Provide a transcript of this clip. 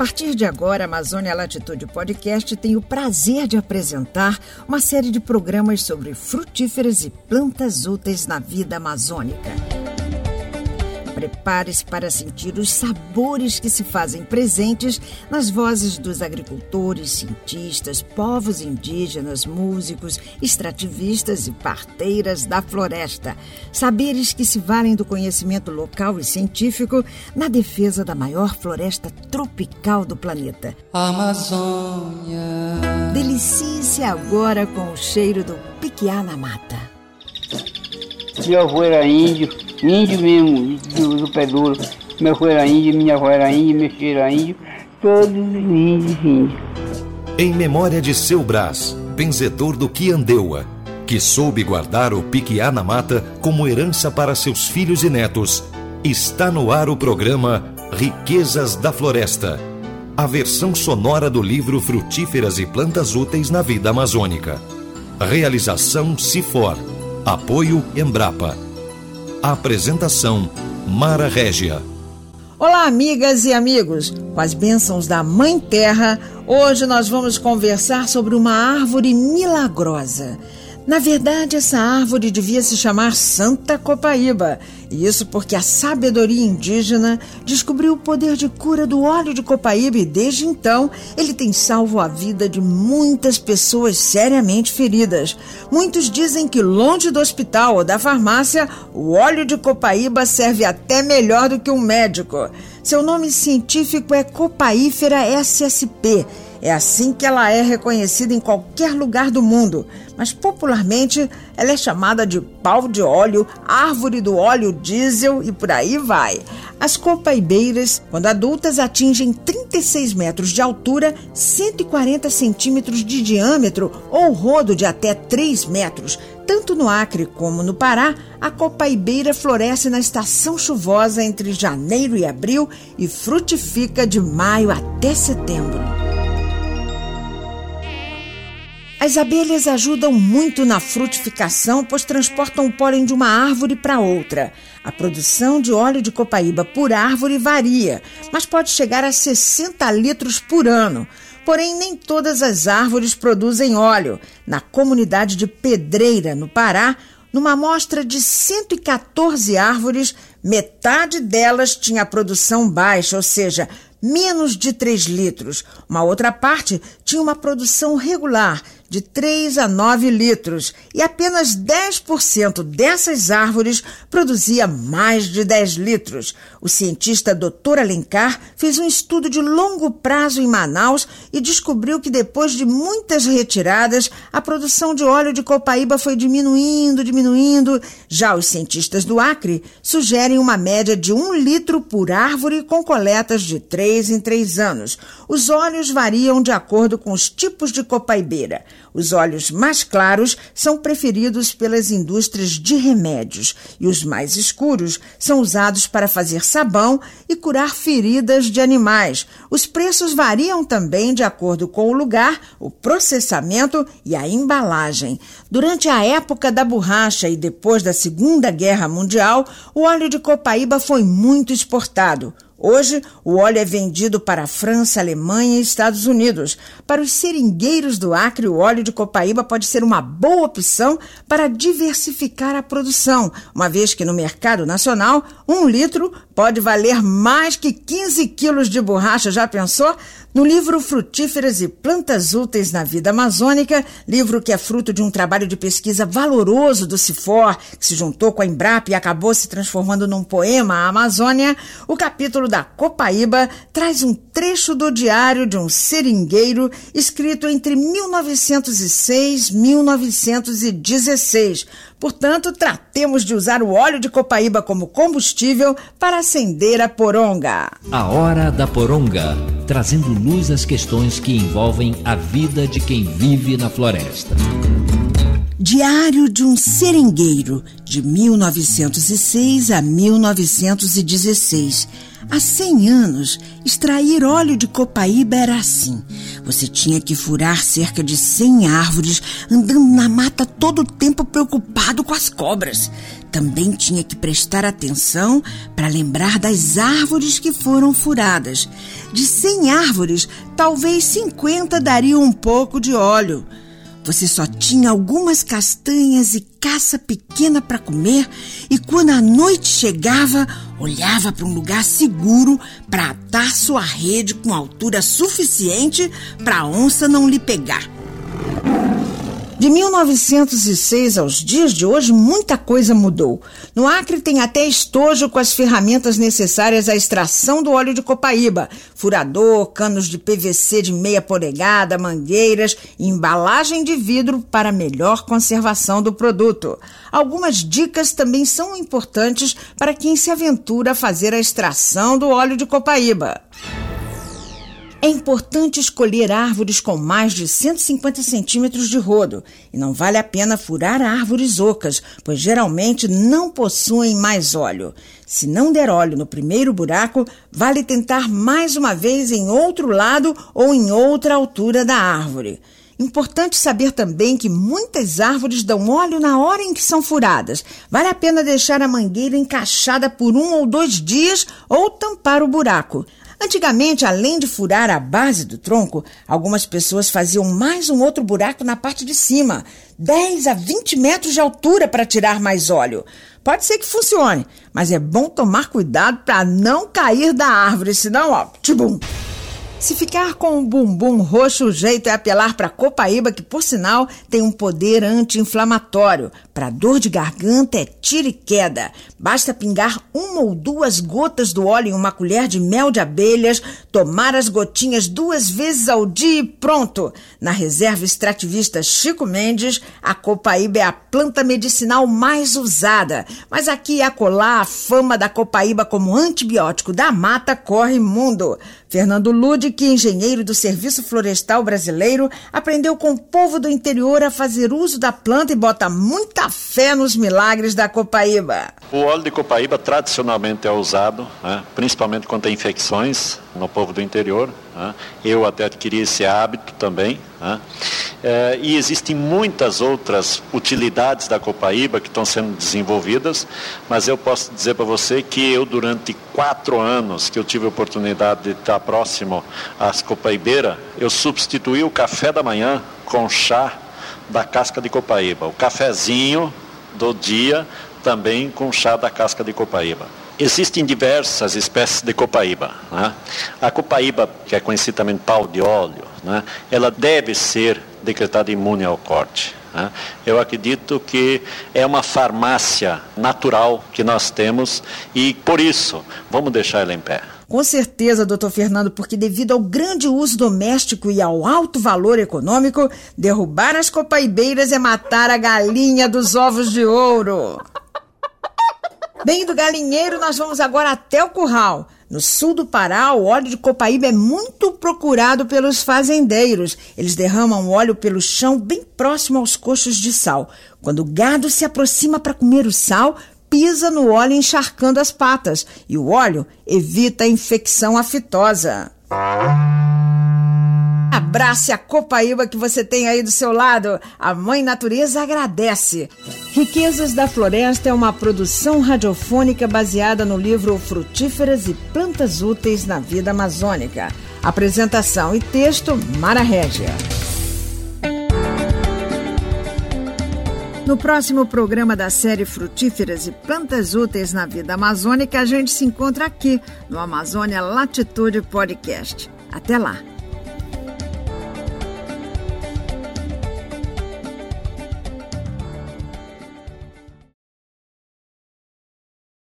partir de agora, a Amazônia Latitude Podcast tem o prazer de apresentar uma série de programas sobre frutíferas e plantas úteis na vida amazônica. Prepare-se para sentir os sabores que se fazem presentes nas vozes dos agricultores, cientistas, povos indígenas, músicos, extrativistas e parteiras da floresta. Saberes que se valem do conhecimento local e científico na defesa da maior floresta tropical do planeta. Amazônia. Delicie-se agora com o cheiro do piquiá na mata. Meu avô era índio, índio mesmo, do, do pé duro. Meu avô era índio, minha avó era índio, meu filho era índio, todos índios, índios. Em memória de seu Brás, benzedor do Quiandeua, que soube guardar o piquiá na mata como herança para seus filhos e netos, está no ar o programa Riquezas da Floresta, a versão sonora do livro Frutíferas e Plantas Úteis na Vida Amazônica. Realização Cifor Apoio Embrapa. Apresentação Mara Régia. Olá, amigas e amigos. Com as bênçãos da Mãe Terra, hoje nós vamos conversar sobre uma árvore milagrosa. Na verdade, essa árvore devia se chamar Santa Copaíba. E isso porque a sabedoria indígena descobriu o poder de cura do óleo de copaíba e desde então ele tem salvo a vida de muitas pessoas seriamente feridas. Muitos dizem que longe do hospital ou da farmácia, o óleo de copaíba serve até melhor do que um médico. Seu nome científico é Copaífera SSP é assim que ela é reconhecida em qualquer lugar do mundo, mas popularmente ela é chamada de pau de óleo, árvore do óleo diesel e por aí vai. As copaibeiras, quando adultas, atingem 36 metros de altura, 140 centímetros de diâmetro ou rodo de até 3 metros. Tanto no Acre como no Pará, a copaibeira floresce na estação chuvosa entre janeiro e abril e frutifica de maio até setembro. As abelhas ajudam muito na frutificação, pois transportam o pólen de uma árvore para outra. A produção de óleo de copaíba por árvore varia, mas pode chegar a 60 litros por ano. Porém, nem todas as árvores produzem óleo. Na comunidade de Pedreira, no Pará, numa amostra de 114 árvores, metade delas tinha produção baixa, ou seja, menos de 3 litros. Uma outra parte tinha uma produção regular, de 3 a 9 litros, e apenas 10% dessas árvores produzia mais de 10 litros. O cientista Dr. Alencar fez um estudo de longo prazo em Manaus e descobriu que depois de muitas retiradas, a produção de óleo de copaíba foi diminuindo, diminuindo. Já os cientistas do Acre sugerem uma média de 1 litro por árvore com coletas de 3 em 3 anos. Os óleos variam de acordo com os tipos de copaibeira. Os óleos mais claros são preferidos pelas indústrias de remédios e os mais escuros são usados para fazer sabão e curar feridas de animais. Os preços variam também de acordo com o lugar, o processamento e a embalagem. Durante a época da borracha e depois da Segunda Guerra Mundial, o óleo de copaíba foi muito exportado. Hoje, o óleo é vendido para a França, Alemanha e Estados Unidos. Para os seringueiros do Acre, o óleo de copaíba pode ser uma boa opção para diversificar a produção, uma vez que no mercado nacional, um litro pode valer mais que 15 quilos de borracha. Já pensou? No livro Frutíferas e Plantas Úteis na Vida Amazônica, livro que é fruto de um trabalho de pesquisa valoroso do CIFOR, que se juntou com a Embrapa e acabou se transformando num poema à Amazônia, o capítulo da Copaíba traz um trecho do diário de um seringueiro escrito entre 1906 e 1916. Portanto, tratemos de usar o óleo de copaíba como combustível para acender a poronga. A Hora da Poronga trazendo luz às questões que envolvem a vida de quem vive na floresta. Diário de um Seringueiro, de 1906 a 1916. Há 100 anos, extrair óleo de copaíba era assim. Você tinha que furar cerca de 100 árvores, andando na mata todo o tempo preocupado com as cobras. Também tinha que prestar atenção para lembrar das árvores que foram furadas. De 100 árvores, talvez 50 dariam um pouco de óleo. Você só tinha algumas castanhas e caça pequena para comer, e quando a noite chegava, olhava para um lugar seguro para atar sua rede com altura suficiente para a onça não lhe pegar. De 1906 aos dias de hoje, muita coisa mudou. No Acre tem até estojo com as ferramentas necessárias à extração do óleo de copaíba: furador, canos de PVC de meia polegada, mangueiras e embalagem de vidro para melhor conservação do produto. Algumas dicas também são importantes para quem se aventura a fazer a extração do óleo de copaíba. É importante escolher árvores com mais de 150 centímetros de rodo e não vale a pena furar árvores ocas, pois geralmente não possuem mais óleo. Se não der óleo no primeiro buraco, vale tentar mais uma vez em outro lado ou em outra altura da árvore. Importante saber também que muitas árvores dão óleo na hora em que são furadas. Vale a pena deixar a mangueira encaixada por um ou dois dias ou tampar o buraco. Antigamente, além de furar a base do tronco, algumas pessoas faziam mais um outro buraco na parte de cima, 10 a 20 metros de altura para tirar mais óleo. Pode ser que funcione, mas é bom tomar cuidado para não cair da árvore, senão, ó, tibum. Se ficar com o bumbum roxo, o jeito é apelar para copaíba, que por sinal tem um poder anti-inflamatório. Para dor de garganta é tiro e queda. Basta pingar uma ou duas gotas do óleo em uma colher de mel de abelhas, tomar as gotinhas duas vezes ao dia e pronto. Na reserva extrativista Chico Mendes, a copaíba é a planta medicinal mais usada. Mas aqui e acolá, a fama da copaíba como antibiótico da mata corre mundo. Fernando Lude, que engenheiro do Serviço Florestal Brasileiro, aprendeu com o povo do interior a fazer uso da planta e bota muita fé nos milagres da copaíba. O óleo de copaíba tradicionalmente é usado, né, principalmente contra infecções no povo do interior. Né. Eu até adquiri esse hábito também. Né. É, e existem muitas outras utilidades da copaíba que estão sendo desenvolvidas, mas eu posso dizer para você que eu, durante quatro anos que eu tive a oportunidade de estar próximo às copaibeiras, eu substituí o café da manhã com chá da casca de copaíba. O cafezinho do dia também com chá da casca de copaíba. Existem diversas espécies de copaíba. Né? A copaíba, que é conhecida também pau de óleo, né? ela deve ser decretada imune ao corte. Né? Eu acredito que é uma farmácia natural que nós temos e, por isso, vamos deixar ela em pé. Com certeza, doutor Fernando, porque devido ao grande uso doméstico e ao alto valor econômico, derrubar as copaibeiras é matar a galinha dos ovos de ouro. Bem, do galinheiro, nós vamos agora até o curral. No sul do Pará, o óleo de copaíba é muito procurado pelos fazendeiros. Eles derramam óleo pelo chão bem próximo aos coxos de sal. Quando o gado se aproxima para comer o sal, pisa no óleo encharcando as patas e o óleo evita a infecção aftosa. Abrace a copaíba que você tem aí do seu lado. A Mãe Natureza agradece. Riquezas da Floresta é uma produção radiofônica baseada no livro Frutíferas e Plantas Úteis na Vida Amazônica. Apresentação e texto Mara Régia. No próximo programa da série Frutíferas e Plantas Úteis na Vida Amazônica, a gente se encontra aqui no Amazônia Latitude Podcast. Até lá!